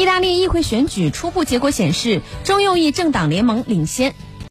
意大利议会选举初步结果显示中右翼政党联盟领先。